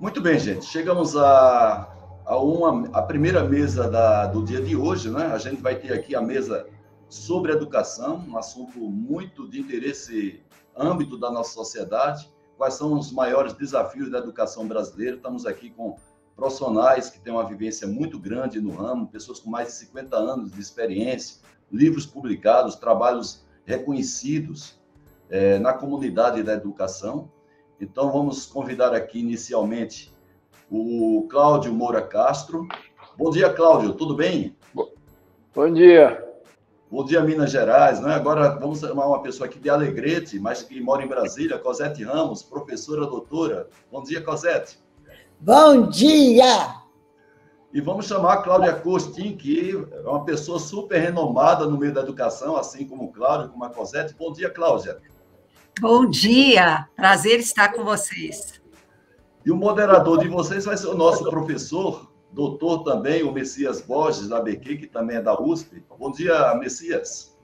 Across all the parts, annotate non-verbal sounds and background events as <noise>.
Muito bem, gente. Chegamos a, a, uma, a primeira mesa da, do dia de hoje, né? A gente vai ter aqui a mesa sobre educação, um assunto muito de interesse âmbito da nossa sociedade. Quais são os maiores desafios da educação brasileira? Estamos aqui com profissionais que têm uma vivência muito grande no ramo, pessoas com mais de 50 anos de experiência, livros publicados, trabalhos reconhecidos é, na comunidade da educação. Então, vamos convidar aqui inicialmente o Cláudio Moura Castro. Bom dia, Cláudio, tudo bem? Bom dia. Bom dia, Minas Gerais. Né? Agora vamos chamar uma pessoa aqui de Alegrete, mas que mora em Brasília, Cosete Ramos, professora doutora. Bom dia, Cosete. Bom dia! E vamos chamar a Cláudia Costin, que é uma pessoa super renomada no meio da educação, assim como o Cláudio, como a Cosete. Bom dia, Cláudia. Bom dia, prazer estar com vocês. E o moderador de vocês vai ser o nosso professor, doutor também, o Messias Borges, da BQ, que também é da USP. Bom dia, Messias.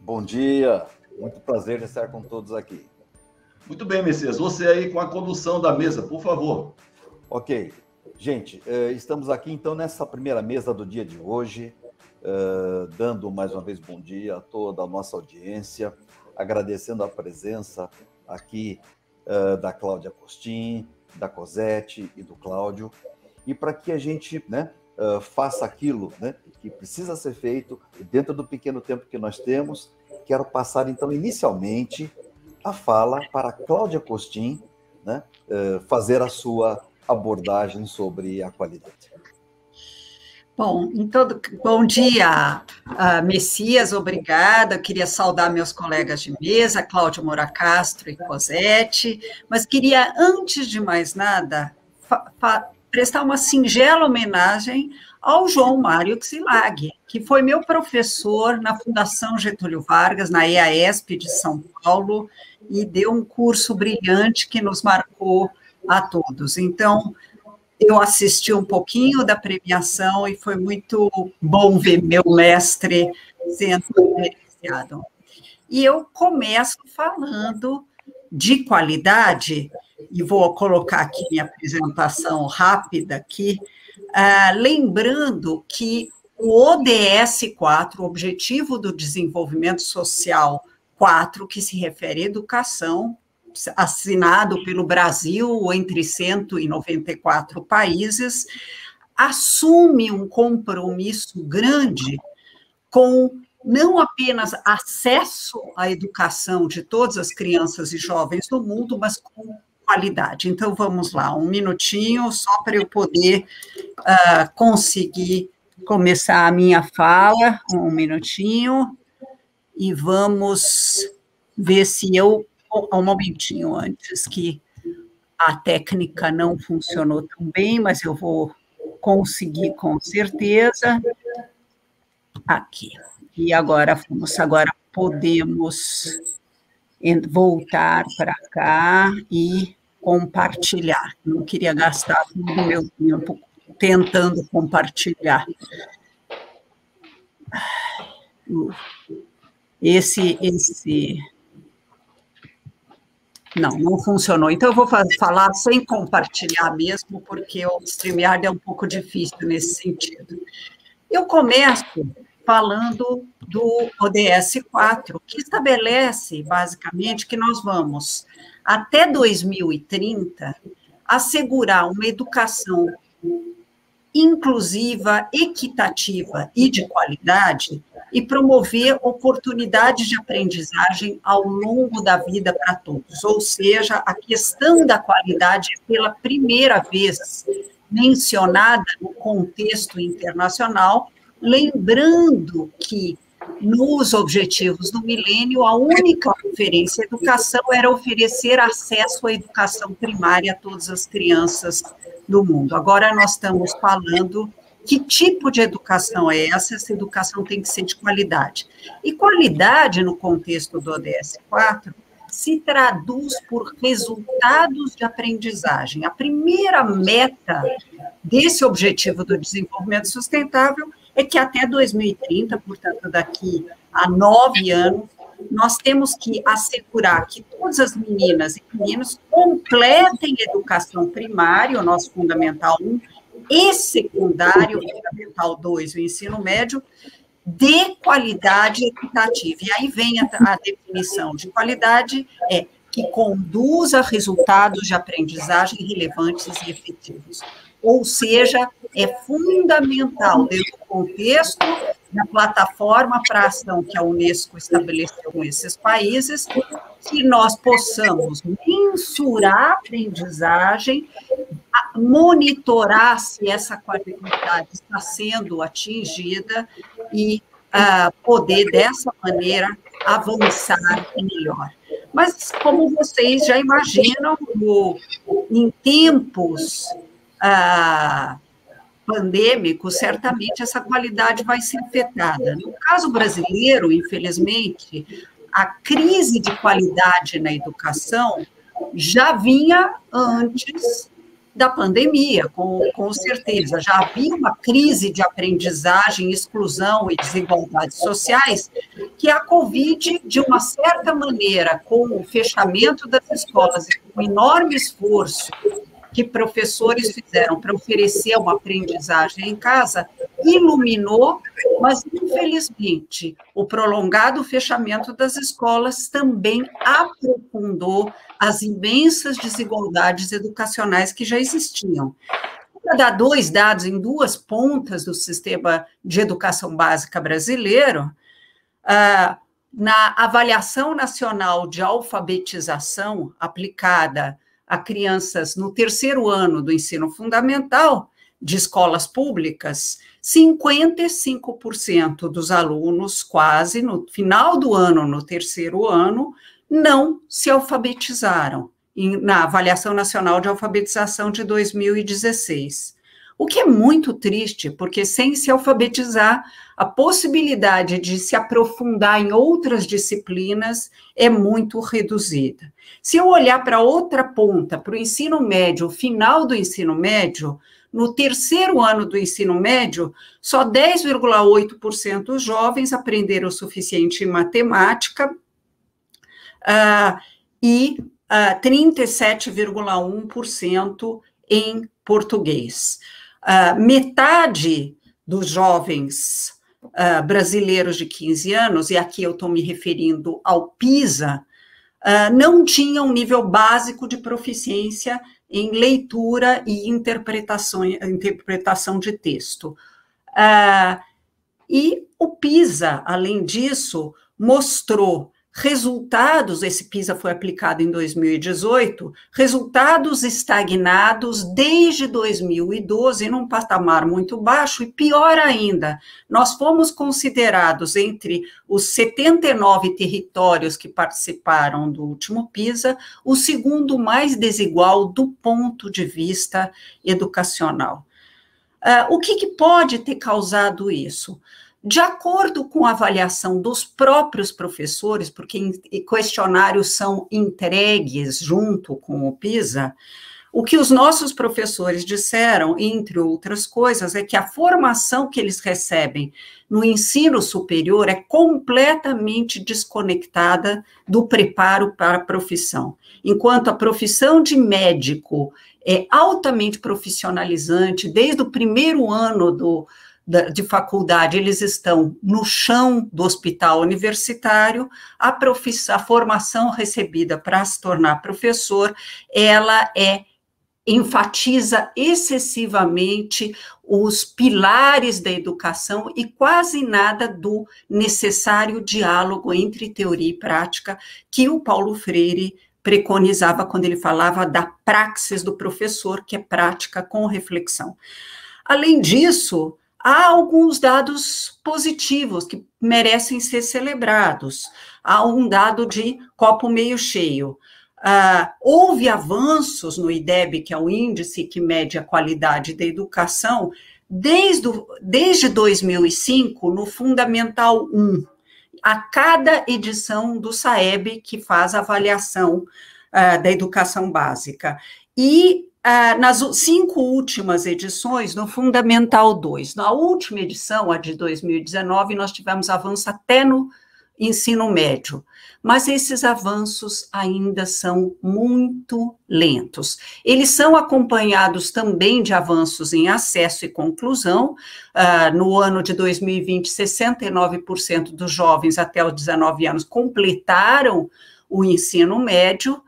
Bom dia, muito prazer estar com todos aqui. Muito bem, Messias, você aí com a condução da mesa, por favor. Ok, gente, eh, estamos aqui então nessa primeira mesa do dia de hoje, eh, dando mais uma vez bom dia a toda a nossa audiência agradecendo a presença aqui uh, da Cláudia Costin, da Cosete e do Cláudio, e para que a gente né, uh, faça aquilo né, que precisa ser feito dentro do pequeno tempo que nós temos, quero passar então inicialmente a fala para a Cláudia Costin né, uh, fazer a sua abordagem sobre a qualidade. Bom, em todo, bom dia, uh, Messias, obrigada. Eu queria saudar meus colegas de mesa, Cláudio Moura Castro e Cosete, mas queria, antes de mais nada, prestar uma singela homenagem ao João Mário Xilag, que foi meu professor na Fundação Getúlio Vargas, na EASP de São Paulo, e deu um curso brilhante que nos marcou a todos. Então, eu assisti um pouquinho da premiação e foi muito bom ver meu mestre sendo beneficiado. E eu começo falando de qualidade, e vou colocar aqui minha apresentação rápida aqui, uh, lembrando que o ODS 4, o Objetivo do Desenvolvimento Social 4, que se refere à educação, assinado pelo Brasil entre 194 países, assume um compromisso grande com não apenas acesso à educação de todas as crianças e jovens do mundo, mas com qualidade. Então, vamos lá, um minutinho, só para eu poder uh, conseguir começar a minha fala, um minutinho, e vamos ver se eu um momentinho antes que a técnica não funcionou tão bem, mas eu vou conseguir com certeza. Aqui. E agora vamos agora podemos voltar para cá e compartilhar. Não queria gastar todo o meu tempo tentando compartilhar. Esse esse não, não funcionou. Então, eu vou falar sem compartilhar mesmo, porque o StreamYard é um pouco difícil nesse sentido. Eu começo falando do ODS 4, que estabelece, basicamente, que nós vamos, até 2030, assegurar uma educação inclusiva, equitativa e de qualidade e promover oportunidades de aprendizagem ao longo da vida para todos. Ou seja, a questão da qualidade é pela primeira vez mencionada no contexto internacional, lembrando que nos objetivos do milênio, a única referência à educação era oferecer acesso à educação primária a todas as crianças do mundo. Agora nós estamos falando que tipo de educação é essa? Essa educação tem que ser de qualidade. E qualidade, no contexto do ODS 4, se traduz por resultados de aprendizagem. A primeira meta desse objetivo do desenvolvimento sustentável é que até 2030, portanto, daqui a nove anos, nós temos que assegurar que todas as meninas e meninos completem educação primária, o nosso Fundamental 1, e secundário, Fundamental 2, o ensino médio, de qualidade equitativa. E aí vem a, a definição de qualidade, é que conduza a resultados de aprendizagem relevantes e efetivos. Ou seja, é fundamental, dentro do contexto da plataforma para a ação que a Unesco estabeleceu com esses países, que nós possamos mensurar a aprendizagem, monitorar se essa qualidade está sendo atingida e uh, poder, dessa maneira, avançar melhor. Mas, como vocês já imaginam, no, em tempos uh, pandêmicos, certamente essa qualidade vai ser afetada. No caso brasileiro, infelizmente, a crise de qualidade na educação já vinha antes da pandemia, com, com certeza. Já havia uma crise de aprendizagem, exclusão e desigualdades sociais, que a Covid, de uma certa maneira, com o fechamento das escolas com enorme esforço que professores fizeram para oferecer uma aprendizagem em casa iluminou, mas infelizmente o prolongado fechamento das escolas também aprofundou as imensas desigualdades educacionais que já existiam. Para dar dois dados em duas pontas do sistema de educação básica brasileiro, ah, na avaliação nacional de alfabetização aplicada a crianças no terceiro ano do ensino fundamental de escolas públicas, 55% dos alunos, quase no final do ano, no terceiro ano, não se alfabetizaram na Avaliação Nacional de Alfabetização de 2016. O que é muito triste, porque sem se alfabetizar, a possibilidade de se aprofundar em outras disciplinas é muito reduzida. Se eu olhar para outra ponta, para o ensino médio, o final do ensino médio, no terceiro ano do ensino médio, só 10,8% dos jovens aprenderam o suficiente em matemática uh, e uh, ah, 37,1% em português. Uh, metade dos jovens brasileiros de 15 anos, e aqui eu estou me referindo ao PISA, uh, não tinham um nível básico de proficiência em leitura e interpretação, interpretação de texto. e o PISA, além disso, mostrou resultados, esse PISA foi aplicado em 2018, resultados estagnados desde 2012 num patamar muito baixo e pior ainda, nós fomos considerados entre os 79 territórios que participaram do último PISA, o segundo mais desigual do ponto de vista educacional. Uh, o que, que pode ter causado isso? De acordo com a avaliação dos próprios professores, porque questionários são entregues junto com o PISA, o que os nossos professores disseram, entre outras coisas, é que a formação que eles recebem no ensino superior é completamente desconectada do preparo para a profissão. Enquanto a profissão de médico é altamente profissionalizante, desde o primeiro ano do, de faculdade, eles estão no chão do hospital universitário, a, a formação recebida para se tornar professor, ela é enfatiza excessivamente os pilares da educação e quase nada do necessário diálogo entre teoria e prática que o Paulo Freire preconizava quando ele falava da praxis do professor, que é prática com reflexão. Além disso, há alguns dados positivos que merecem ser celebrados. Há um dado de copo meio cheio. Uh, houve avanços no IDEB, que é o índice que mede a qualidade da educação, desde, desde 2005, no Fundamental 1, a cada edição do SAEB, que faz avaliação uh, da educação básica. E ah, nas cinco últimas edições, no Fundamental 2, na última edição, a de 2019, nós tivemos avanço até no ensino médio. Mas esses avanços ainda são muito lentos. Eles são acompanhados também de avanços em acesso e conclusão. Uh, no ano de 2020, 69% dos jovens até os 19 anos completaram o ensino médio,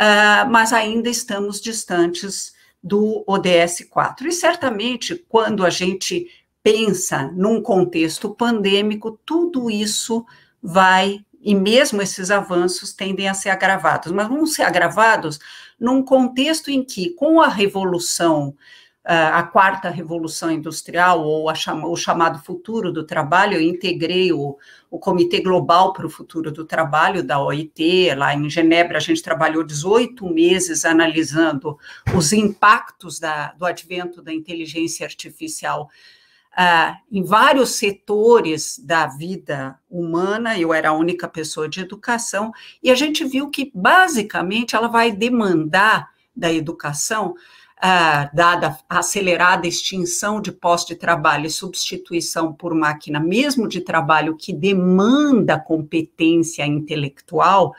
uh, mas ainda estamos distantes do ODS 4. E certamente, quando a gente pensa num contexto pandêmico, tudo isso vai, e mesmo esses avanços tendem a ser agravados, mas vão ser agravados num contexto em que, com a revolução, a quarta revolução industrial, ou chama, o chamado futuro do trabalho, eu integrei o, o Comitê Global para o Futuro do Trabalho, da OIT, lá em Genebra, a gente trabalhou 18 meses analisando os impactos da, do advento da inteligência artificial ah, em vários setores da vida humana, eu era a única pessoa de educação, e a gente viu que, basicamente, ela vai demandar da educação, dada a acelerada extinção de postos de trabalho e substituição por máquina, mesmo de trabalho que demanda competência intelectual,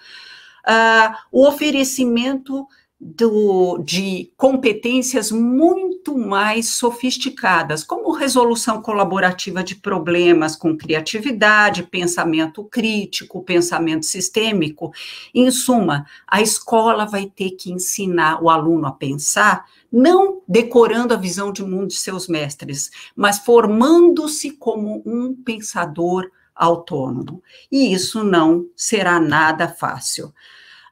o oferecimento do, de competências muito mais sofisticadas, como resolução colaborativa de problemas com criatividade, pensamento crítico, pensamento sistêmico. Em suma, a escola vai ter que ensinar o aluno a pensar, não decorando a visão de mundo de seus mestres, mas formando-se como um pensador autônomo. E isso não será nada fácil.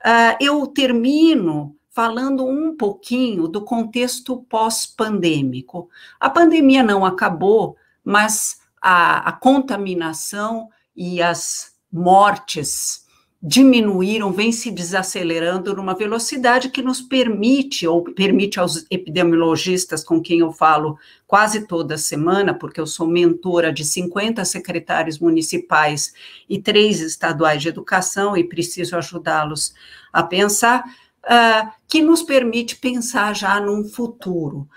Uh, eu termino falando um pouquinho do contexto pós-pandêmico. A pandemia não acabou, mas a, a contaminação e as mortes diminuíram, vem se desacelerando numa velocidade que nos permite, ou permite aos epidemiologistas com quem eu falo quase toda semana, porque eu sou mentora de 50 secretários municipais e três estaduais de educação e preciso ajudá-los a pensar, uh, que nos permite pensar já num futuro.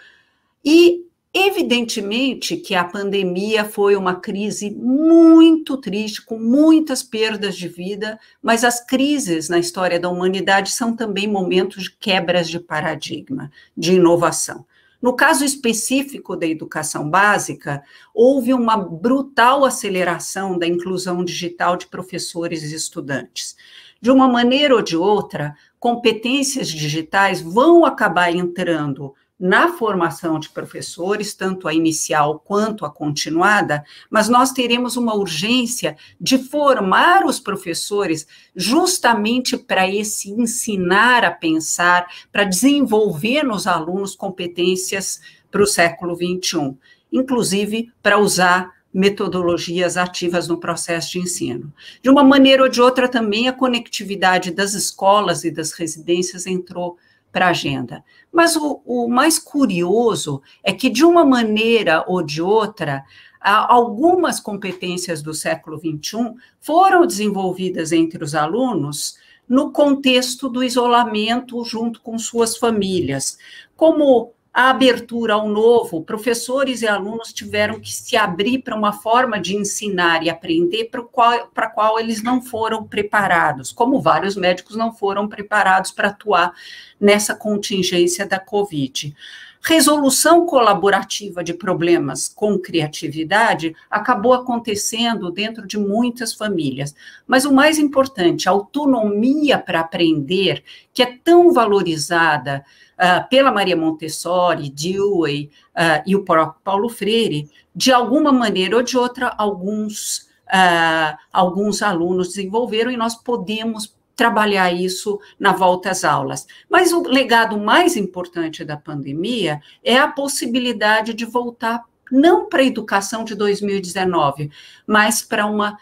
E, evidentemente, que a pandemia foi uma crise muito triste, com muitas perdas de vida, mas as crises na história da humanidade são também momentos de quebras de paradigma, de inovação. No caso específico da educação básica, houve uma brutal aceleração da inclusão digital de professores e estudantes. De uma maneira ou de outra, competências digitais vão acabar entrando na formação de professores, tanto a inicial quanto a continuada, mas nós teremos uma urgência de formar os professores justamente para esse ensinar a pensar, para desenvolver nos alunos competências para o século XXI, inclusive para usar metodologias ativas no processo de ensino. De uma maneira ou de outra, também a conectividade das escolas e das residências entrou para a agenda. Mas o, o, mais curioso é que, de uma maneira ou de outra, algumas competências do século XXI foram desenvolvidas entre os alunos no contexto do isolamento junto com suas famílias, como a abertura ao novo, professores e alunos tiveram que se abrir para uma forma de ensinar e aprender para qual, para qual eles não foram preparados, como vários médicos não foram preparados para atuar nessa contingência da Covid. Resolução colaborativa de problemas com criatividade acabou acontecendo dentro de muitas famílias. Mas o mais importante, a autonomia para aprender, que é tão valorizada uh, pela Maria Montessori, Dewey uh, e o próprio Paulo Freire, de alguma maneira ou de outra, alguns, uh, alguns alunos desenvolveram e nós podemos trabalhar isso na volta às aulas. Mas o legado mais importante da pandemia é a possibilidade de voltar não para a educação de 2019, mas para uma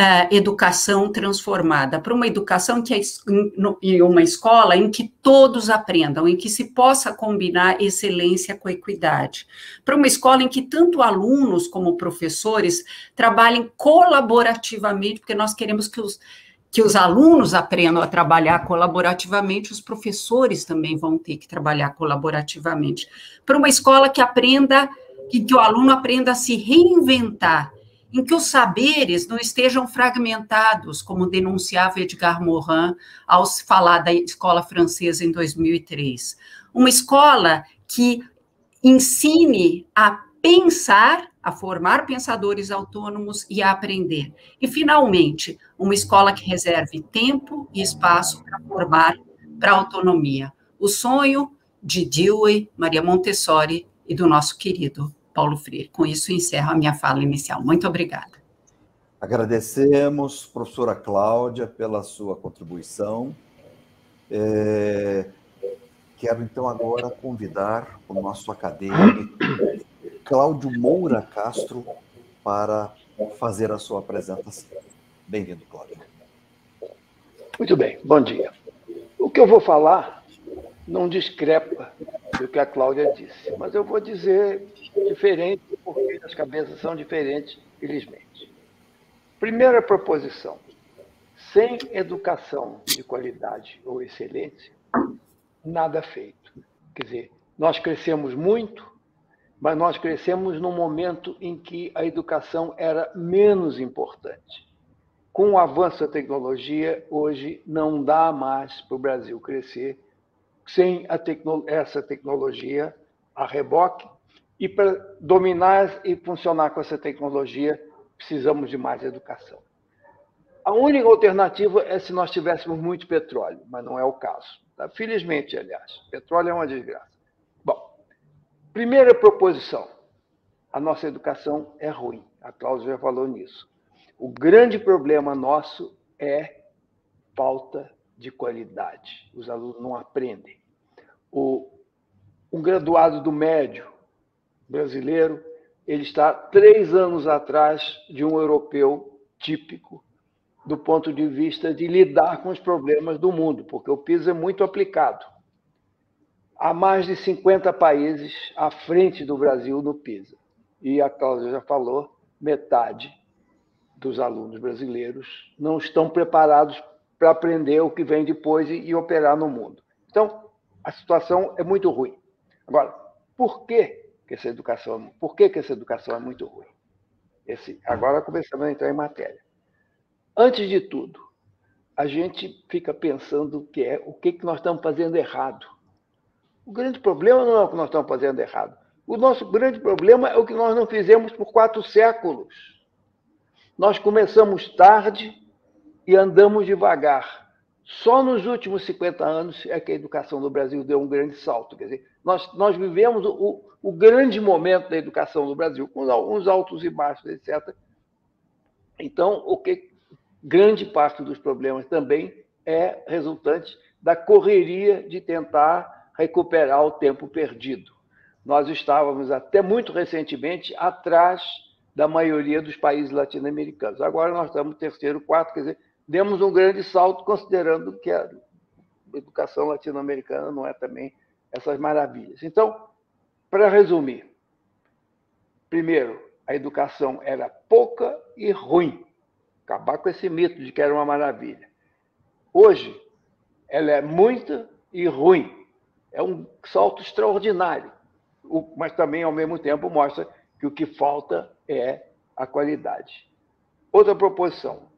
uh, educação transformada, para uma educação que é em uma escola em que todos aprendam, em que se possa combinar excelência com equidade, para uma escola em que tanto alunos como professores trabalhem colaborativamente, porque nós queremos que os que os alunos aprendam a trabalhar colaborativamente, os professores também vão ter que trabalhar colaborativamente. Para uma escola que aprenda, que, que o aluno aprenda a se reinventar em que os saberes não estejam fragmentados, como denunciava Edgar Morin ao falar da escola francesa em 2003. Uma escola que ensine a pensar, a formar pensadores autônomos e a aprender. E, finalmente, uma escola que reserve tempo e espaço para formar para a autonomia. O sonho de Dewey, Maria Montessori e do nosso querido Paulo Freire. Com isso, encerro a minha fala inicial. Muito obrigada. Agradecemos, professora Cláudia, pela sua contribuição. É... Quero, então, agora convidar o nosso acadêmico, Cláudio Moura Castro, para fazer a sua apresentação. Bem-vindo, Cláudio. Muito bem, bom dia. O que eu vou falar não discrepa do que a Cláudia disse, mas eu vou dizer diferente, porque as cabeças são diferentes, felizmente. Primeira proposição: sem educação de qualidade ou excelência, nada feito. Quer dizer, nós crescemos muito, mas nós crescemos num momento em que a educação era menos importante. Com o avanço da tecnologia, hoje não dá mais para o Brasil crescer sem tecno essa tecnologia a reboque, e para dominar e funcionar com essa tecnologia, precisamos de mais educação. A única alternativa é se nós tivéssemos muito petróleo, mas não é o caso. Tá? Felizmente, aliás, petróleo é uma desgraça. Bom, primeira proposição: a nossa educação é ruim. A Cláudia já falou nisso. O grande problema nosso é falta de qualidade. Os alunos não aprendem. O, um graduado do médio brasileiro, ele está três anos atrás de um europeu típico do ponto de vista de lidar com os problemas do mundo, porque o PISA é muito aplicado. Há mais de 50 países à frente do Brasil no PISA. E a Cláudia já falou, metade dos alunos brasileiros não estão preparados para aprender o que vem depois e, operar no mundo. Então, a situação é muito ruim. Agora, por que, que essa educação, por que, que essa educação é muito ruim? Esse, agora começamos a entrar em matéria. Antes de tudo, a gente fica pensando que é o que, que nós estamos fazendo errado. O grande problema não é o que nós estamos fazendo errado. O nosso grande problema é o que nós não fizemos por quatro séculos. Nós começamos tarde e andamos devagar. Só nos últimos 50 anos é que a educação no Brasil deu um grande salto. Quer dizer, nós, nós vivemos o, o grande momento da educação no Brasil, com alguns altos e baixos, etc. Então, o que grande parte dos problemas também é resultante da correria de tentar recuperar o tempo perdido. Nós estávamos até muito recentemente atrás da maioria dos países latino-americanos. Agora nós estamos terceiro, quarto, quer dizer, demos um grande salto considerando que a educação latino-americana não é também essas maravilhas. Então, para resumir, primeiro, a educação era pouca e ruim acabar com esse mito de que era uma maravilha. Hoje, ela é muita e ruim. É um salto extraordinário, mas também, ao mesmo tempo, mostra que o que falta é a qualidade. Outra proposição,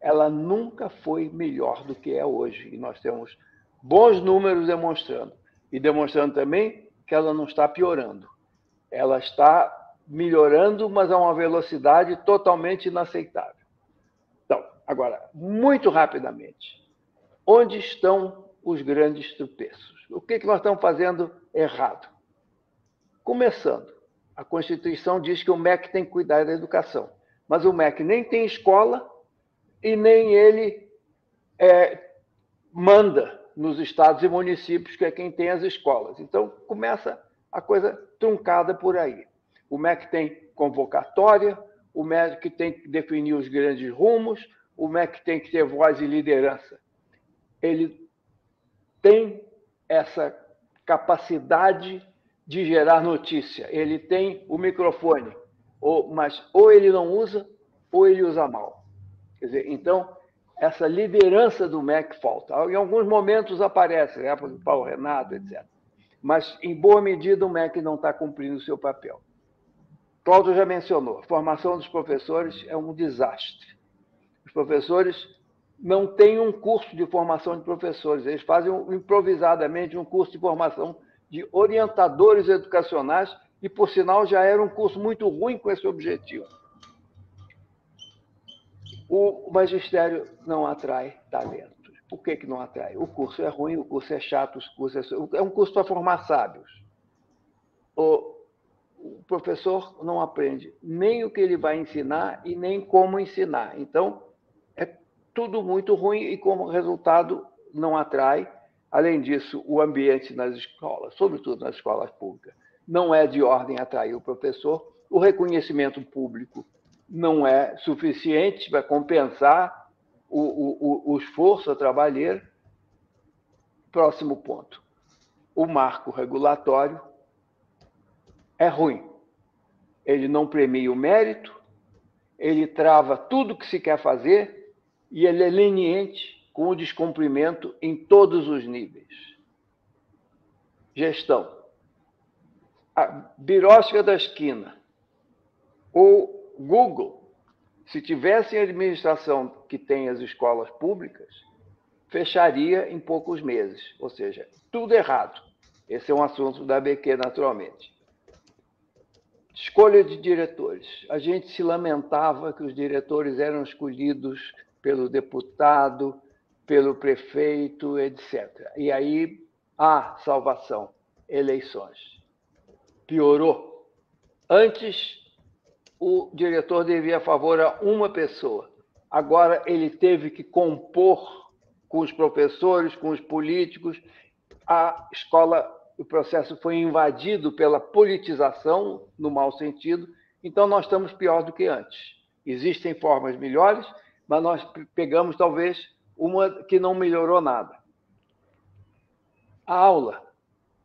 ela nunca foi melhor do que é hoje, e nós temos bons números demonstrando, e demonstrando também que ela não está piorando. Ela está melhorando, mas a uma velocidade totalmente inaceitável. Agora, muito rapidamente, onde estão os grandes tropeços? O que, que nós estamos fazendo errado? Começando, a Constituição diz que o MEC tem que cuidar da educação, mas o MEC nem tem escola e nem ele é, manda nos estados e municípios, que é quem tem as escolas. Então, começa a coisa truncada por aí. O MEC tem convocatória, o MEC tem que definir os grandes rumos, o MEC tem que ter voz e liderança. Ele tem essa capacidade de gerar notícia. Ele tem o microfone, ou, mas ou ele não usa, ou ele usa mal. Quer dizer, então, essa liderança do MEC falta. Em alguns momentos aparece, né, por Paulo Renato, etc. Mas, em boa medida, o MEC não está cumprindo o seu papel. Cláudio já mencionou, a formação dos professores é um desastre. Os professores não têm um curso de formação de professores, eles fazem improvisadamente um curso de formação de orientadores educacionais, e, por sinal, já era um curso muito ruim com esse objetivo. O magistério não atrai talentos. Por que, que não atrai? O curso é ruim, o curso é chato, o curso é, é um curso para formar sábios. O, o professor não aprende nem o que ele vai ensinar e nem como ensinar. Então, é tudo muito ruim e, como resultado, não atrai Além disso, o ambiente nas escolas, sobretudo nas escolas públicas, não é de ordem atrair o professor. O reconhecimento público não é suficiente para compensar o, o, o esforço a trabalhar. Próximo ponto. O marco regulatório é ruim. Ele não premia o mérito, ele trava tudo que se quer fazer e ele é leniente com o descumprimento em todos os níveis. Gestão. A birosca da esquina ou Google, se tivessem a administração que tem as escolas públicas, fecharia em poucos meses. Ou seja, tudo errado. Esse é um assunto da BQ, naturalmente. Escolha de diretores. A gente se lamentava que os diretores eram escolhidos pelo deputado, pelo prefeito, etc. E aí há salvação, eleições. Piorou. Antes, o diretor devia favor a uma pessoa. Agora ele teve que compor com os professores, com os políticos. A escola, o processo foi invadido pela politização, no mau sentido. Então, nós estamos pior do que antes. Existem formas melhores, mas nós pegamos, talvez, uma que não melhorou nada. A aula.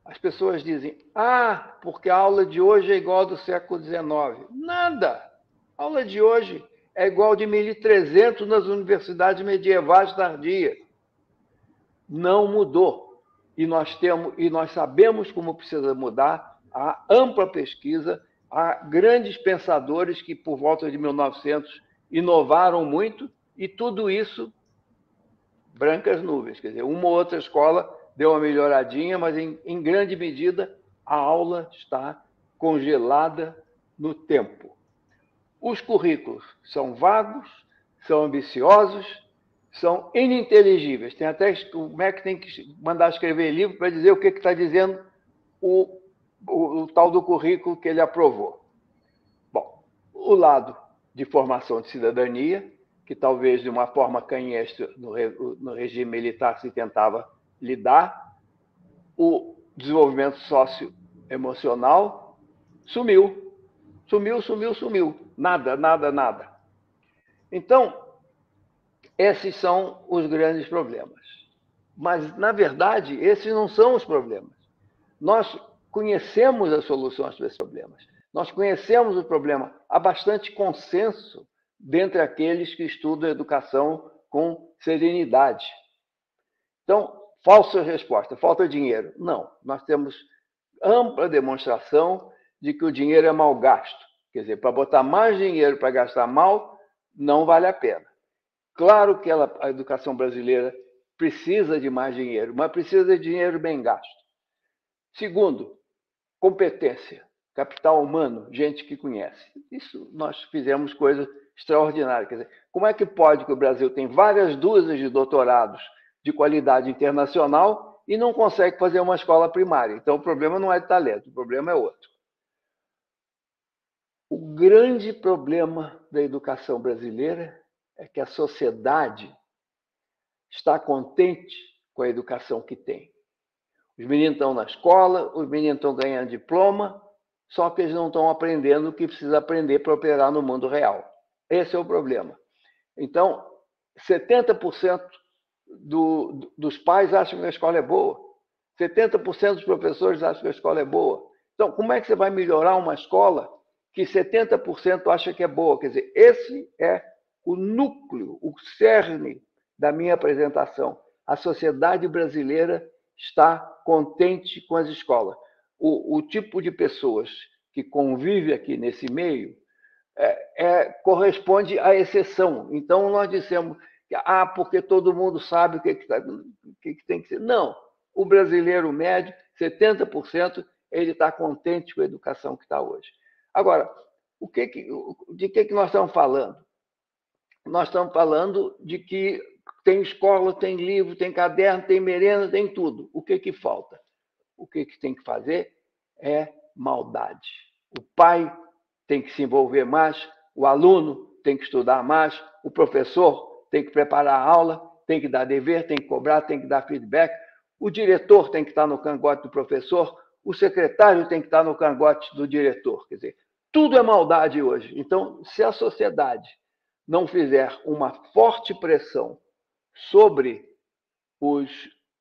As pessoas dizem, ah, porque a aula de hoje é igual do século XIX. Nada! A aula de hoje é igual de 1300 nas universidades medievais tardias. Não mudou. E nós temos e nós sabemos como precisa mudar. Há ampla pesquisa, há grandes pensadores que por volta de 1900 inovaram muito e tudo isso brancas nuvens. Quer dizer, uma ou outra escola deu uma melhoradinha, mas em, em grande medida a aula está congelada no tempo. Os currículos são vagos, são ambiciosos, são ininteligíveis. Tem até o MEC tem que mandar escrever livro para dizer o que está dizendo o, o, o tal do currículo que ele aprovou. Bom, o lado de formação de cidadania, que talvez de uma forma canhestra no, no regime militar se tentava lidar, o desenvolvimento socioemocional sumiu. Sumiu, sumiu, sumiu. Nada, nada, nada. Então, esses são os grandes problemas. Mas, na verdade, esses não são os problemas. Nós conhecemos as soluções para esses problemas. Nós conhecemos o problema. Há bastante consenso dentre aqueles que estudam educação com serenidade. Então, falsa resposta, falta dinheiro. Não, nós temos ampla demonstração de que o dinheiro é mal gasto. Quer dizer, para botar mais dinheiro para gastar mal, não vale a pena. Claro que ela, a educação brasileira precisa de mais dinheiro, mas precisa de dinheiro bem gasto. Segundo, competência, capital humano, gente que conhece. Isso nós fizemos coisas extraordinária. Quer dizer, como é que pode que o Brasil tem várias dúzias de doutorados de qualidade internacional e não consegue fazer uma escola primária? Então, o problema não é de talento, o problema é outro. O grande problema da educação brasileira é que a sociedade está contente com a educação que tem. Os meninos estão na escola, os meninos estão ganhando diploma, só que eles não estão aprendendo o que precisa aprender para operar no mundo real. Esse é o problema. Então, 70% do, do, dos pais acham que a escola é boa, 70% dos professores acham que a escola é boa. Então, como é que você vai melhorar uma escola que 70% acha que é boa? Quer dizer, esse é o núcleo, o cerne da minha apresentação. A sociedade brasileira está contente com as escolas. O, o tipo de pessoas que convive aqui nesse meio é, é, corresponde à exceção. Então, nós dissemos ah, porque todo mundo sabe o que, que, tá, que, que tem que ser. Não. O brasileiro médio, 70%, ele está contente com a educação que está hoje. Agora, o que que, de que, que nós estamos falando? Nós estamos falando de que tem escola, tem livro, tem caderno, tem merenda, tem tudo. O que, que falta? O que, que tem que fazer é maldade. O pai tem que se envolver mais, o aluno tem que estudar mais, o professor tem que preparar a aula, tem que dar dever, tem que cobrar, tem que dar feedback, o diretor tem que estar no cangote do professor, o secretário tem que estar no cangote do diretor. Quer dizer, tudo é maldade hoje. Então, se a sociedade não fizer uma forte pressão sobre os,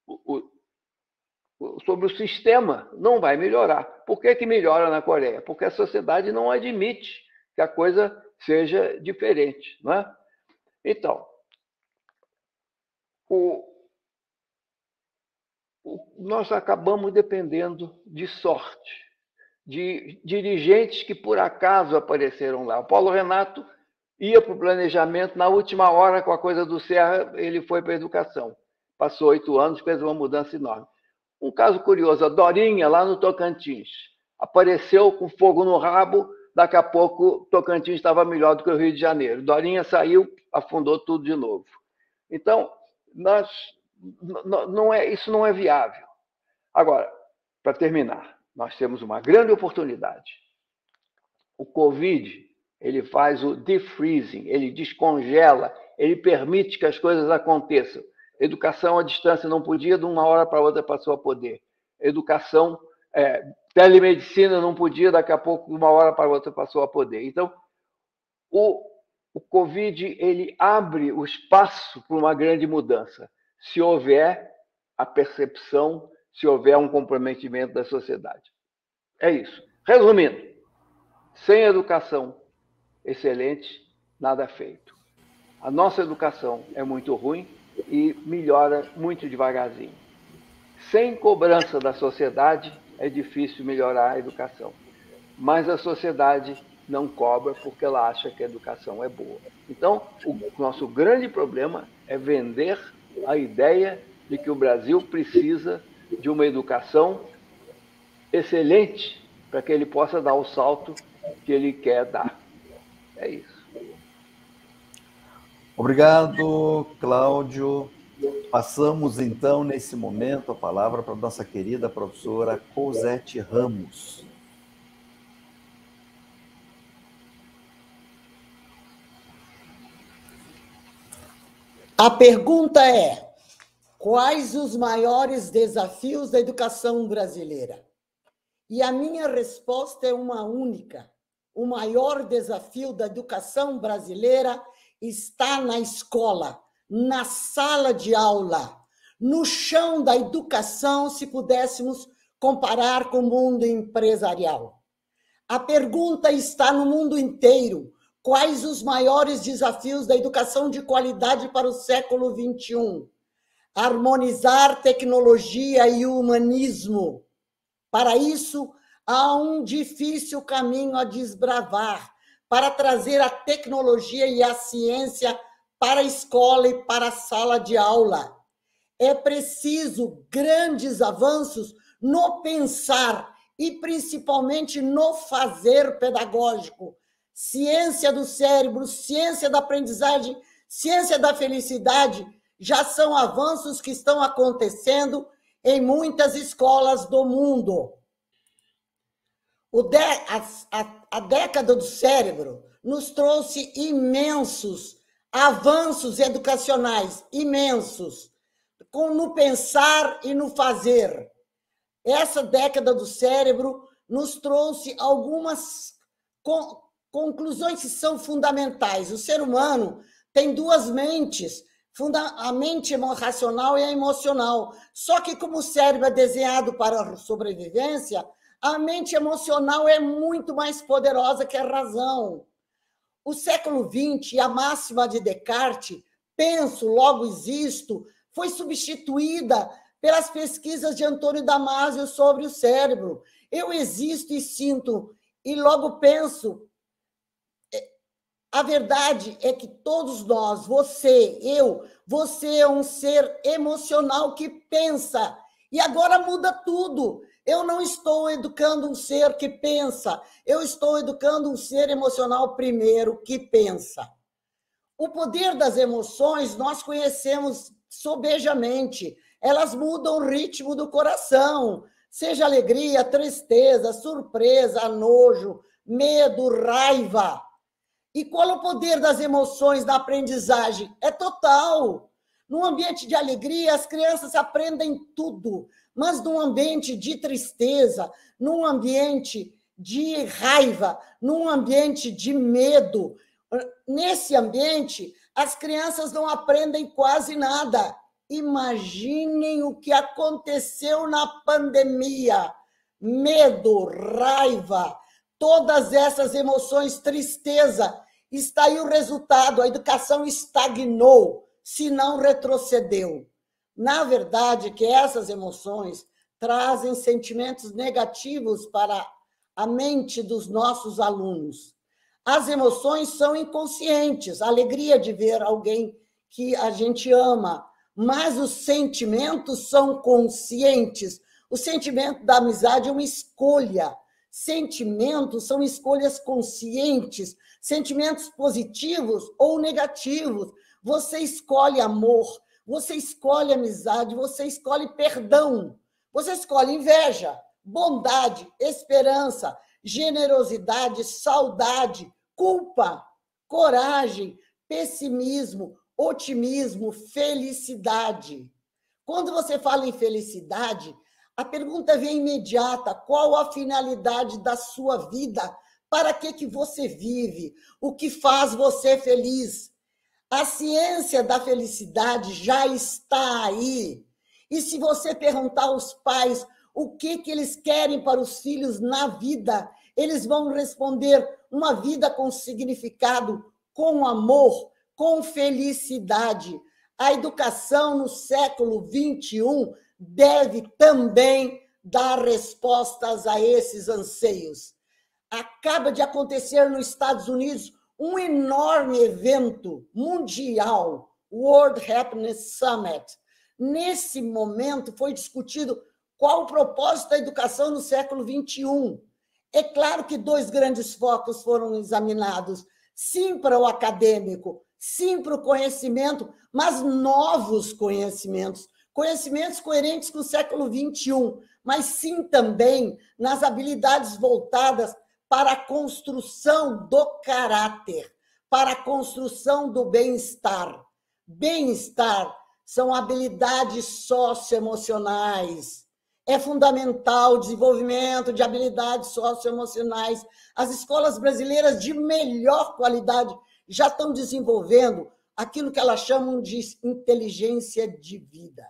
o, sobre o sistema, não vai melhorar. Por que, que melhora na Coreia? Porque a sociedade não admite que a coisa seja diferente. Não é? Então, o, nós acabamos dependendo de sorte, de dirigentes que por acaso apareceram lá. O Paulo Renato ia para o planejamento, na última hora, com a coisa do Serra, ele foi para a educação. Passou oito anos, fez uma mudança enorme. Um caso curioso, a Dorinha, lá no Tocantins, apareceu com fogo no rabo, daqui a pouco Tocantins estava melhor do que o Rio de Janeiro. Dorinha saiu, afundou tudo de novo. Então, nós, não é, isso não é viável. Agora, para terminar, nós temos uma grande oportunidade. O Covid, ele faz o defreezing, ele descongela, ele permite que as coisas aconteçam. Educação à distância não podia, de uma hora para outra passou a poder. Educação, é, telemedicina não podia, daqui a pouco, de uma hora para outra passou a poder. Então, o, o Covid ele abre o espaço para uma grande mudança, se houver a percepção, se houver um comprometimento da sociedade. É isso. Resumindo, sem educação excelente, nada feito. A nossa educação é muito ruim, e melhora muito devagarzinho. Sem cobrança da sociedade, é difícil melhorar a educação. Mas a sociedade não cobra porque ela acha que a educação é boa. Então, o nosso grande problema é vender a ideia de que o Brasil precisa de uma educação excelente para que ele possa dar o salto que ele quer dar. É isso. Obrigado, Cláudio. Passamos então, nesse momento, a palavra para a nossa querida professora Cosette Ramos. A pergunta é: quais os maiores desafios da educação brasileira? E a minha resposta é uma única. O maior desafio da educação brasileira está na escola, na sala de aula, no chão da educação, se pudéssemos comparar com o mundo empresarial. A pergunta está no mundo inteiro: quais os maiores desafios da educação de qualidade para o século XXI? Harmonizar tecnologia e humanismo. Para isso, há um difícil caminho a desbravar para trazer a tecnologia e a ciência para a escola e para a sala de aula. É preciso grandes avanços no pensar e principalmente no fazer pedagógico. Ciência do cérebro, ciência da aprendizagem, ciência da felicidade já são avanços que estão acontecendo em muitas escolas do mundo. De, a, a, a década do cérebro nos trouxe imensos avanços educacionais, imensos, com, no pensar e no fazer. Essa década do cérebro nos trouxe algumas conclusões que são fundamentais. O ser humano tem duas mentes, a mente racional e a emocional. Só que, como o cérebro é desenhado para a sobrevivência, a mente emocional é muito mais poderosa que a razão. O século XX e a máxima de Descartes, penso, logo existo, foi substituída pelas pesquisas de Antônio Damasio sobre o cérebro. Eu existo e sinto e logo penso. A verdade é que todos nós, você, eu, você é um ser emocional que pensa. E agora muda tudo. Eu não estou educando um ser que pensa, eu estou educando um ser emocional primeiro que pensa. O poder das emoções nós conhecemos sobejamente, elas mudam o ritmo do coração, seja alegria, tristeza, surpresa, nojo, medo, raiva. E qual é o poder das emoções na aprendizagem? É total. No ambiente de alegria, as crianças aprendem tudo, mas num ambiente de tristeza, num ambiente de raiva, num ambiente de medo, nesse ambiente, as crianças não aprendem quase nada. Imaginem o que aconteceu na pandemia: medo, raiva, todas essas emoções, tristeza. Está aí o resultado: a educação estagnou, se não retrocedeu. Na verdade, que essas emoções trazem sentimentos negativos para a mente dos nossos alunos. As emoções são inconscientes, a alegria de ver alguém que a gente ama, mas os sentimentos são conscientes. O sentimento da amizade é uma escolha. Sentimentos são escolhas conscientes, sentimentos positivos ou negativos. Você escolhe amor, você escolhe amizade, você escolhe perdão, você escolhe inveja, bondade, esperança, generosidade, saudade, culpa, coragem, pessimismo, otimismo, felicidade. Quando você fala em felicidade, a pergunta vem imediata: qual a finalidade da sua vida? Para que que você vive? O que faz você feliz? A ciência da felicidade já está aí. E se você perguntar aos pais o que que eles querem para os filhos na vida, eles vão responder uma vida com significado, com amor, com felicidade. A educação no século XXI deve também dar respostas a esses anseios. Acaba de acontecer nos Estados Unidos um enorme evento mundial, World Happiness Summit. Nesse momento foi discutido qual o propósito da educação no século XXI. É claro que dois grandes focos foram examinados: sim para o acadêmico, sim para o conhecimento, mas novos conhecimentos, conhecimentos coerentes com o século XXI, mas sim também nas habilidades voltadas para a construção do caráter, para a construção do bem-estar. Bem-estar são habilidades socioemocionais. É fundamental o desenvolvimento de habilidades socioemocionais. As escolas brasileiras de melhor qualidade já estão desenvolvendo aquilo que elas chamam de inteligência de vida.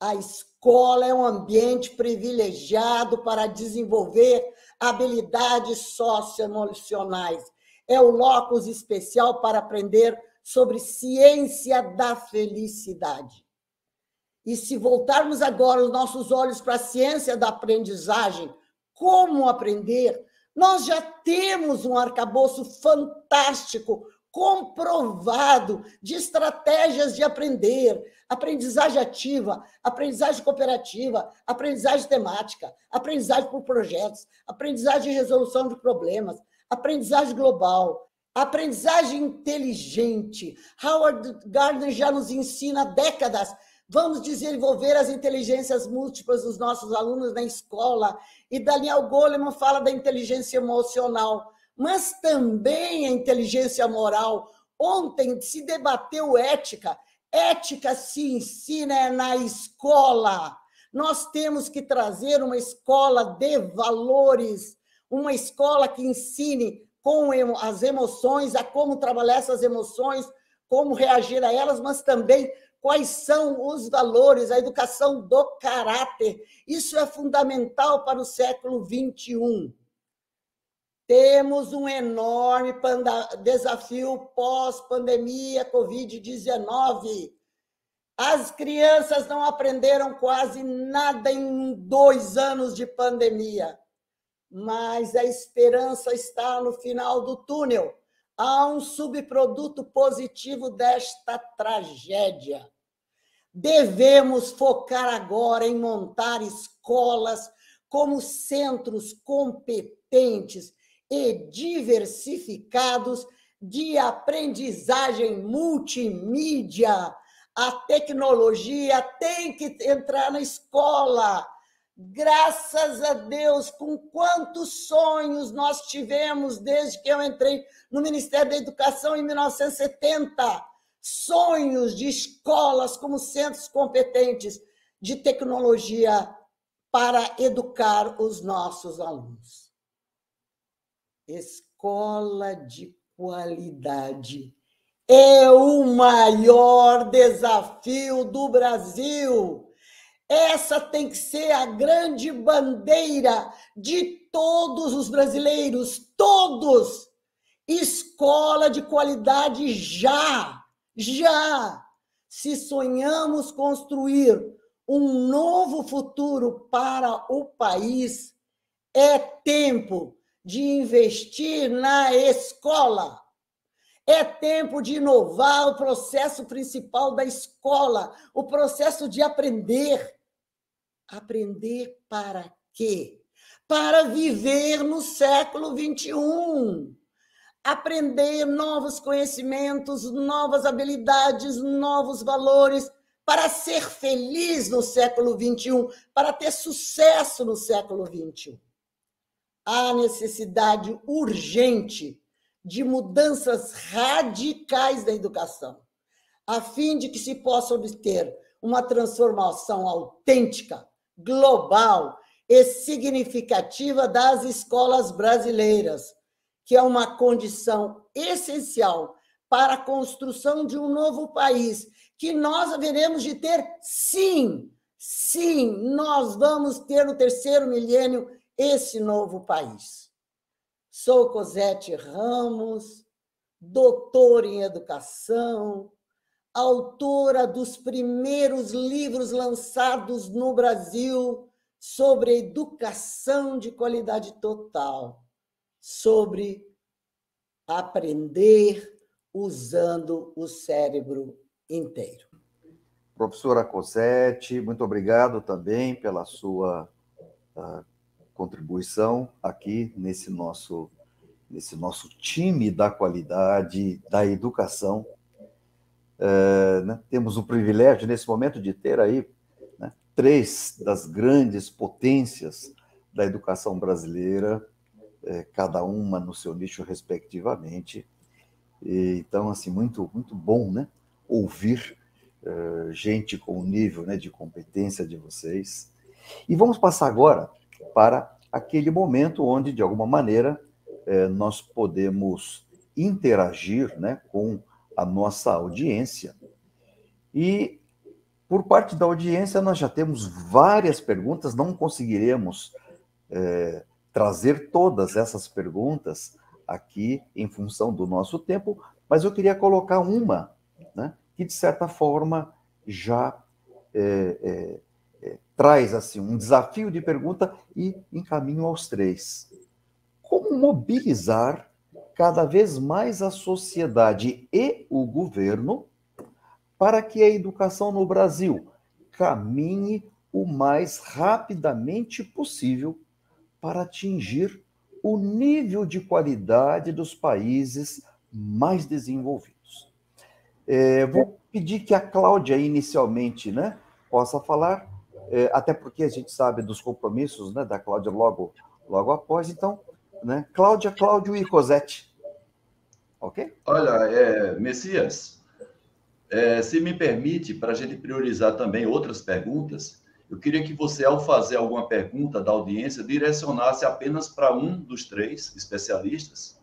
A escola é um ambiente privilegiado para desenvolver habilidades socioemocionais. É o locus especial para aprender sobre ciência da felicidade. E se voltarmos agora os nossos olhos para a ciência da aprendizagem, como aprender, nós já temos um arcabouço fantástico, comprovado, de estratégias de aprender, aprendizagem ativa, aprendizagem cooperativa, aprendizagem temática, aprendizagem por projetos, aprendizagem de resolução de problemas, aprendizagem global, aprendizagem inteligente. Howard Gardner já nos ensina há décadas Vamos desenvolver as inteligências múltiplas dos nossos alunos na escola. E Daniel Goleman fala da inteligência emocional, mas também a inteligência moral. Ontem se debateu ética. Ética se ensina na escola. Nós temos que trazer uma escola de valores, uma escola que ensine com as emoções, a como trabalhar essas emoções, como reagir a elas, mas também quais são os valores, a educação do caráter. Isso é fundamental para o século XXI. Temos um enorme desafio pós-pandemia Covid-19. As crianças não aprenderam quase nada em dois anos de pandemia. mas a esperança está no final do túnel. Há um subproduto positivo desta tragédia. Devemos focar agora em montar escolas como centros competentes e diversificados de aprendizagem multimídia. A tecnologia tem que entrar na escola. Graças a Deus, com quantos sonhos nós tivemos desde que eu entrei no Ministério da Educação em 1970. Sonhos de escolas como centros competentes de tecnologia para educar os nossos alunos. Escola de qualidade é o maior desafio do Brasil. Essa tem que ser a grande bandeira de todos os brasileiros, todos. Escola de qualidade já, já. Se sonhamos construir um novo futuro para o país, é tempo de investir na escola. É tempo de inovar o processo principal da escola, o processo de aprender. Aprender para quê? Para viver no século XXI. Aprender novos conhecimentos, novas habilidades, novos valores para ser feliz no século XXI, para ter sucesso no século XXI. Há necessidade urgente de mudanças radicais da educação, a fim de que se possa obter uma transformação autêntica, global e significativa das escolas brasileiras, que é uma condição essencial para a construção de um novo país que nós haveremos de ter, sim, sim, nós vamos ter no terceiro milênio esse novo país. Sou Cosete Ramos, doutora em educação, autora dos primeiros livros lançados no Brasil sobre educação de qualidade total, sobre aprender usando o cérebro inteiro. Professora Cosete, muito obrigado também pela sua uh, contribuição aqui nesse nosso, nesse nosso time da qualidade da educação. Uh, né, temos o privilégio, nesse momento, de ter aí né, três das grandes potências da educação brasileira, eh, cada uma no seu nicho respectivamente. E, então, assim, muito, muito bom, né? ouvir uh, gente com o nível né, de competência de vocês. E vamos passar agora para aquele momento onde, de alguma maneira, eh, nós podemos interagir né, com a nossa audiência. E, por parte da audiência, nós já temos várias perguntas, não conseguiremos eh, trazer todas essas perguntas aqui em função do nosso tempo, mas eu queria colocar uma, né, que de certa forma já é, é, traz assim um desafio de pergunta e encaminho aos três. Como mobilizar cada vez mais a sociedade e o governo para que a educação no Brasil caminhe o mais rapidamente possível para atingir o nível de qualidade dos países mais desenvolvidos? É, vou pedir que a Cláudia, inicialmente, né, possa falar, até porque a gente sabe dos compromissos né, da Cláudia logo, logo após. Então, né, Cláudia, Cláudio e Cosete. Ok? Olha, é, Messias, é, se me permite, para a gente priorizar também outras perguntas, eu queria que você, ao fazer alguma pergunta da audiência, direcionasse apenas para um dos três especialistas,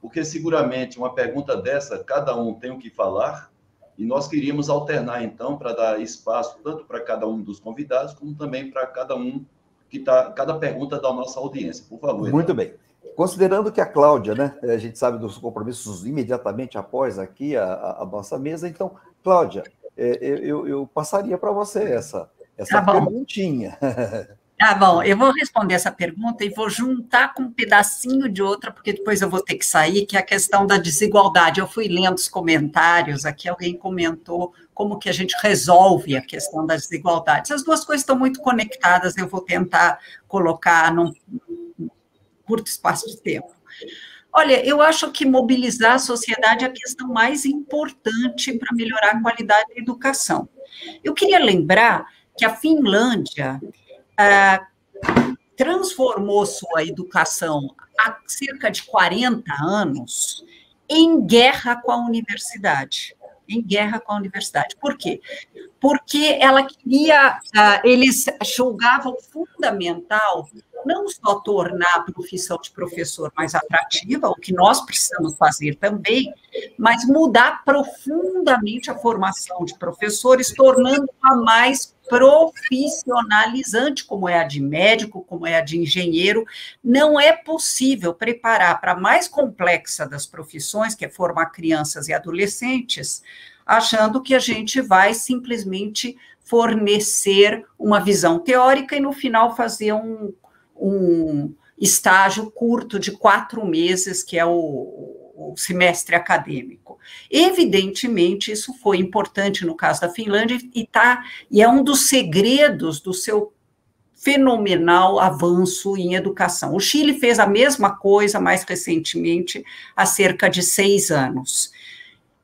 porque seguramente uma pergunta dessa, cada um tem o que falar, e nós queríamos alternar, então, para dar espaço tanto para cada um dos convidados, como também para cada um que está, cada pergunta da nossa audiência. Por favor. Muito bem. Considerando que a Cláudia, né, a gente sabe dos compromissos imediatamente após aqui a, a nossa mesa, então, Cláudia, é, eu, eu passaria para você essa, essa tá perguntinha. <laughs> Tá bom, eu vou responder essa pergunta e vou juntar com um pedacinho de outra, porque depois eu vou ter que sair, que é a questão da desigualdade. Eu fui lendo os comentários, aqui alguém comentou como que a gente resolve a questão da desigualdade. As duas coisas estão muito conectadas, eu vou tentar colocar num curto espaço de tempo. Olha, eu acho que mobilizar a sociedade é a questão mais importante para melhorar a qualidade da educação. Eu queria lembrar que a Finlândia transformou sua educação há cerca de 40 anos em guerra com a universidade. Em guerra com a universidade. Por quê? Porque ela queria, ah, eles julgavam fundamental não só tornar a profissão de professor mais atrativa, o que nós precisamos fazer também, mas mudar profundamente a formação de professores, tornando-a mais profissionalizante, como é a de médico, como é a de engenheiro. Não é possível preparar para a mais complexa das profissões, que é formar crianças e adolescentes, achando que a gente vai simplesmente fornecer uma visão teórica e no final fazer um um estágio curto de quatro meses, que é o, o semestre acadêmico. Evidentemente, isso foi importante no caso da Finlândia e, tá, e é um dos segredos do seu fenomenal avanço em educação. O Chile fez a mesma coisa mais recentemente, há cerca de seis anos.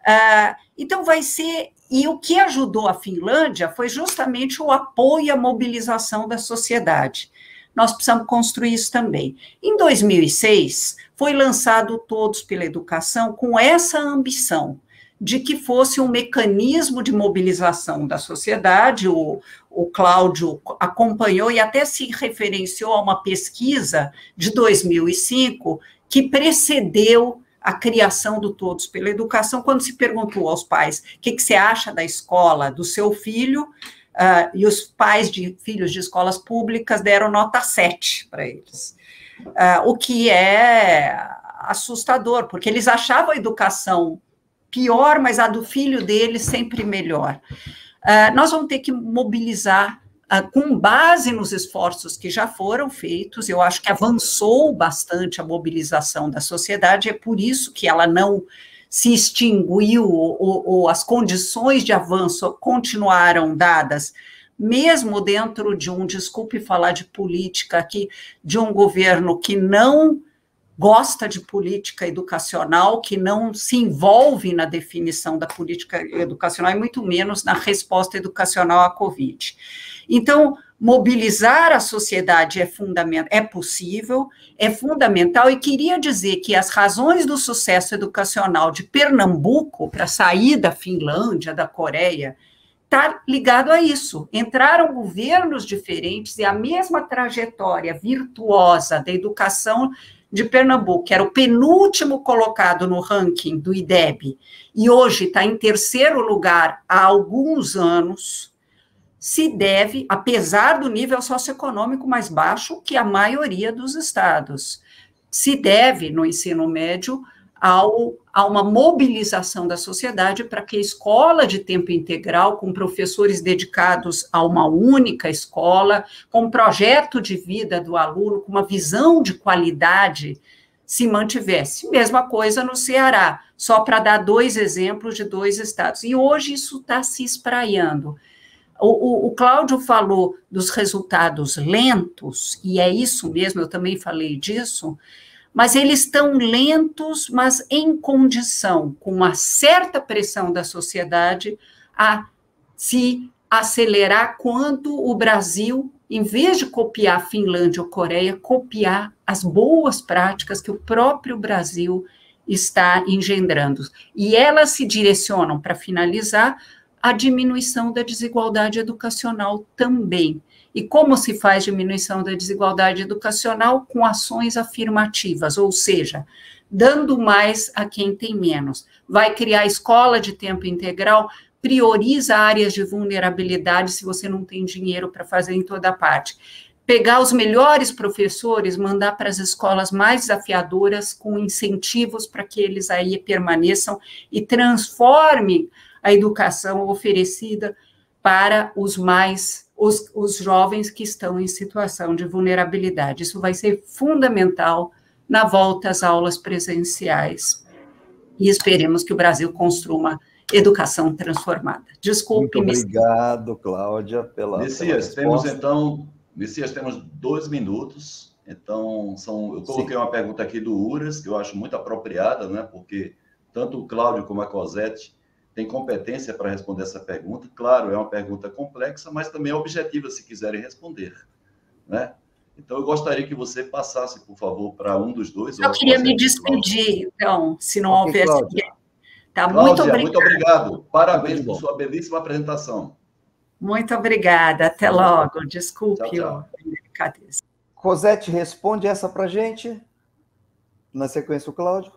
Uh, então, vai ser. E o que ajudou a Finlândia foi justamente o apoio a mobilização da sociedade nós precisamos construir isso também. Em 2006, foi lançado Todos pela Educação com essa ambição de que fosse um mecanismo de mobilização da sociedade. O, o Cláudio acompanhou e até se referenciou a uma pesquisa de 2005 que precedeu a criação do Todos pela Educação, quando se perguntou aos pais o que, que você acha da escola do seu filho, Uh, e os pais de filhos de escolas públicas deram nota 7 para eles. Uh, o que é assustador, porque eles achavam a educação pior, mas a do filho deles sempre melhor. Uh, nós vamos ter que mobilizar com base nos esforços que já foram feitos, eu acho que avançou bastante a mobilização da sociedade, é por isso que ela não se extinguiu ou, ou as condições de avanço continuaram dadas, mesmo dentro de um, desculpe falar de política aqui, de um governo que não gosta de política educacional, que não se envolve na definição da política educacional e muito menos na resposta educacional à Covid. Então, mobilizar a sociedade é fundamental, é possível, é fundamental, e queria dizer que as razões do sucesso educacional de Pernambuco para sair da Finlândia, da Coreia, está ligado a isso. Entraram governos diferentes e a mesma trajetória virtuosa da educação de Pernambuco, que era o penúltimo colocado no ranking do IDEB, e hoje está em terceiro lugar há alguns anos, se deve, apesar do nível socioeconômico mais baixo que a maioria dos estados, se deve, no ensino médio, ao, a uma mobilização da sociedade para que a escola de tempo integral, com professores dedicados a uma única escola, com um projeto de vida do aluno, com uma visão de qualidade, se mantivesse. Mesma coisa no Ceará, só para dar dois exemplos de dois estados. E hoje isso está se espraiando. O, o, o Cláudio falou dos resultados lentos, e é isso mesmo, eu também falei disso, mas eles estão lentos, mas em condição, com uma certa pressão da sociedade, a se acelerar quando o Brasil, em vez de copiar a Finlândia ou Coreia, copiar as boas práticas que o próprio Brasil está engendrando. E elas se direcionam, para finalizar, a diminuição da desigualdade educacional também. E como se faz diminuição da desigualdade educacional? Com ações afirmativas, ou seja, dando mais a quem tem menos. Vai criar escola de tempo integral, prioriza áreas de vulnerabilidade se você não tem dinheiro para fazer em toda parte. Pegar os melhores professores, mandar para as escolas mais desafiadoras, com incentivos para que eles aí permaneçam e transformem a educação oferecida para os mais os, os jovens que estão em situação de vulnerabilidade. Isso vai ser fundamental na volta às aulas presenciais. E esperemos que o Brasil construa uma educação transformada. Desculpe, Muito obrigado, Cláudia, pela. Messias, pela temos então. Messias, temos dois minutos. Então, são, eu coloquei Sim. uma pergunta aqui do Uras, que eu acho muito apropriada, né? Porque tanto o Cláudio como a Cosette têm competência para responder essa pergunta. Claro, é uma pergunta complexa, mas também é objetiva, se quiserem responder, né? Então, eu gostaria que você passasse, por favor, para um dos dois. Eu queria me despedir, então, se não okay, houvesse Tá, Cláudia, muito obrigado. Muito obrigado. Parabéns por sua belíssima apresentação. Muito obrigada. Até logo. Desculpe tchau, tchau. delicadeza. Rosete, responde essa para gente. Na sequência, o Cláudio.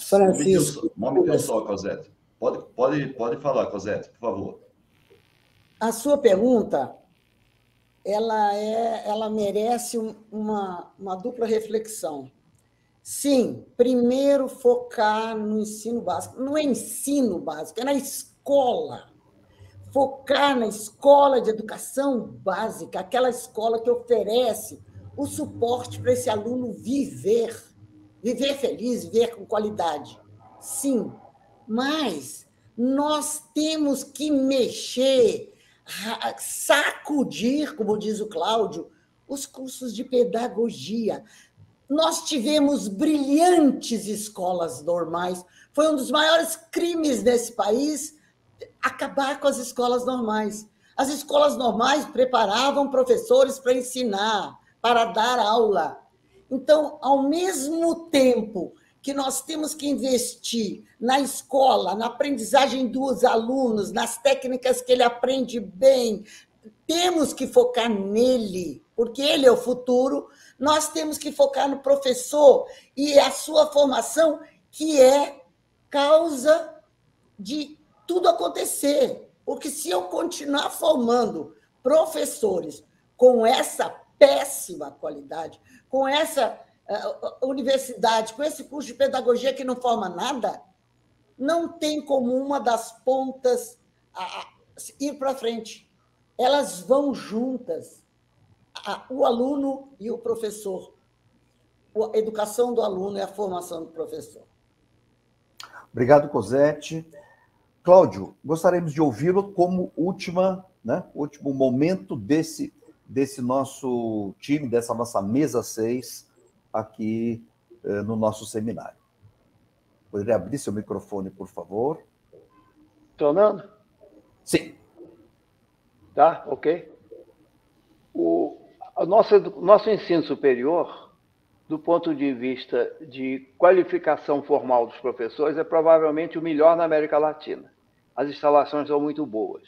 Francisco. Nome só, Cosete. Pode, pode, pode falar, Cosete, por favor. A sua pergunta ela, é, ela merece uma, uma dupla reflexão. Sim, primeiro focar no ensino básico. Não é ensino básico, é na escola. Focar na escola de educação básica, aquela escola que oferece o suporte para esse aluno viver, viver feliz, viver com qualidade. Sim, mas nós temos que mexer sacudir, como diz o Cláudio, os cursos de pedagogia. Nós tivemos brilhantes escolas normais. Foi um dos maiores crimes desse país acabar com as escolas normais. As escolas normais preparavam professores para ensinar, para dar aula. Então, ao mesmo tempo que nós temos que investir na escola, na aprendizagem dos alunos, nas técnicas que ele aprende bem. Temos que focar nele, porque ele é o futuro. Nós temos que focar no professor e a sua formação, que é causa de tudo acontecer. Porque se eu continuar formando professores com essa péssima qualidade, com essa universidade, com esse curso de pedagogia que não forma nada, não tem como uma das pontas ir para frente. Elas vão juntas, o aluno e o professor. A educação do aluno e a formação do professor. Obrigado, Cosete. Cláudio, gostaríamos de ouvi-lo como última, né, último momento desse, desse nosso time, dessa nossa mesa 6, aqui eh, no nosso seminário. Poderia abrir seu microfone, por favor? Funcionando? Sim. Tá, ok. O nosso, nosso ensino superior, do ponto de vista de qualificação formal dos professores, é provavelmente o melhor na América Latina. As instalações são muito boas,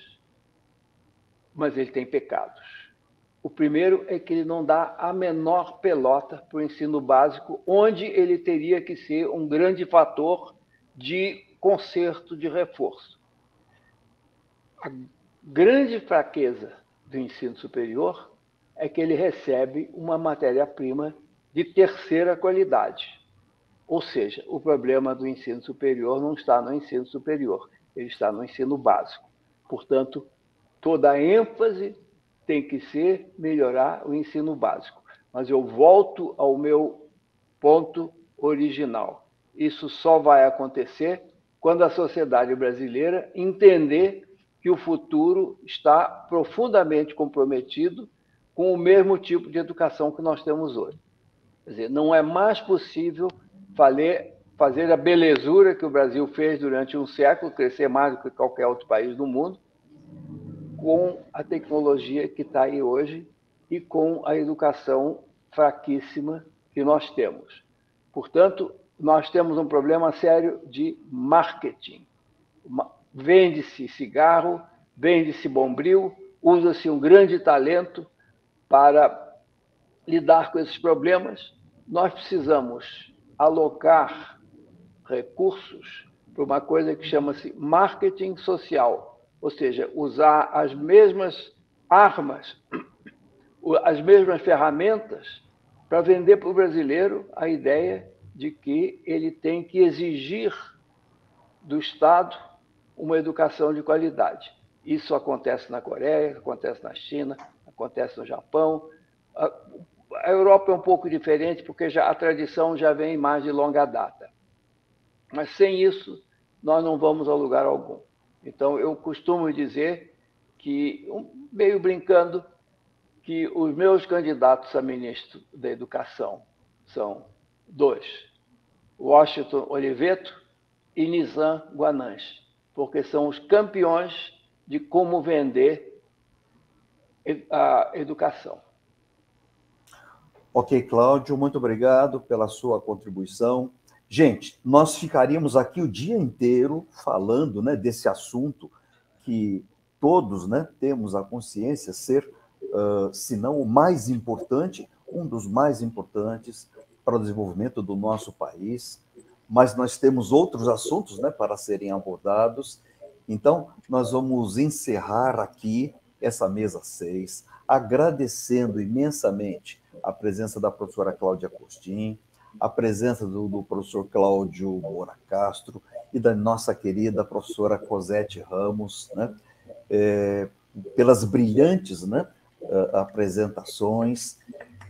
mas ele tem pecados. O primeiro é que ele não dá a menor pelota para o ensino básico, onde ele teria que ser um grande fator de conserto, de reforço. A grande fraqueza do ensino superior é que ele recebe uma matéria-prima de terceira qualidade. Ou seja, o problema do ensino superior não está no ensino superior, ele está no ensino básico. Portanto, toda a ênfase tem que ser melhorar o ensino básico. Mas eu volto ao meu ponto original. Isso só vai acontecer quando a sociedade brasileira entender que o futuro está profundamente comprometido com o mesmo tipo de educação que nós temos hoje. Quer dizer, não é mais possível fazer a belezura que o Brasil fez durante um século, crescer mais do que qualquer outro país do mundo, com a tecnologia que está aí hoje e com a educação fraquíssima que nós temos. Portanto, nós temos um problema sério de marketing. Vende-se cigarro, vende-se bombril, usa-se um grande talento para lidar com esses problemas. Nós precisamos alocar recursos para uma coisa que chama-se marketing social ou seja, usar as mesmas armas, as mesmas ferramentas para vender para o brasileiro a ideia de que ele tem que exigir do Estado uma educação de qualidade. Isso acontece na Coreia, acontece na China, acontece no Japão. A Europa é um pouco diferente porque já, a tradição já vem mais de longa data. Mas sem isso, nós não vamos a lugar algum. Então, eu costumo dizer que, meio brincando, que os meus candidatos a ministro da Educação são dois: Washington Oliveto e Nizam Guananche, porque são os campeões de como vender a educação. Ok, Cláudio, muito obrigado pela sua contribuição. Gente, nós ficaríamos aqui o dia inteiro falando né, desse assunto que todos né, temos a consciência ser, uh, se não o mais importante, um dos mais importantes para o desenvolvimento do nosso país. Mas nós temos outros assuntos né, para serem abordados. Então, nós vamos encerrar aqui essa mesa 6, agradecendo imensamente a presença da professora Cláudia Costin, a presença do, do, professor Cláudio Moura Castro e da nossa querida professora Cosete Ramos, né? É, pelas brilhantes né, apresentações.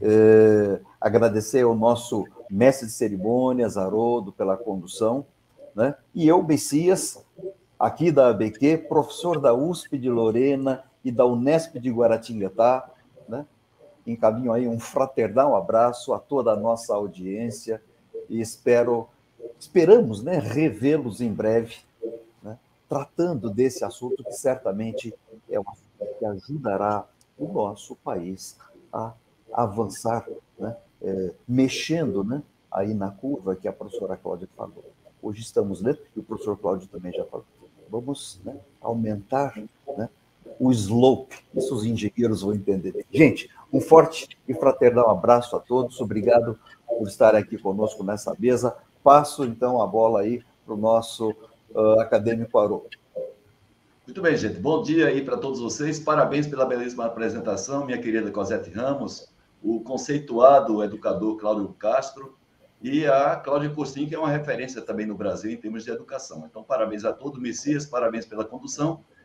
É, agradecer ao nosso mestre de cerimônias, Haroldo, pela condução. Né? E eu, Messias, aqui da ABQ, professor da USP de Lorena e da Unesp de Guaratinguetá? Encaminho aí um fraternal abraço a toda a nossa audiência e espero, esperamos né, revê-los em breve, né, tratando desse assunto que certamente é um assunto que ajudará o nosso país a avançar, né, é, mexendo né, aí na curva que a professora Cláudia falou. Hoje estamos, né, e o professor Cláudio também já falou, vamos né, aumentar né, o slope, isso os engenheiros vão entender. Gente, um forte e fraternal abraço a todos. Obrigado por estar aqui conosco nessa mesa. Passo então a bola aí para o nosso uh, acadêmico Haroldo. Muito bem, gente. Bom dia aí para todos vocês. Parabéns pela belíssima apresentação, minha querida Cosete Ramos, o conceituado educador Cláudio Castro e a Cláudia Costin, que é uma referência também no Brasil em termos de educação. Então, parabéns a todos, Messias, parabéns pela condução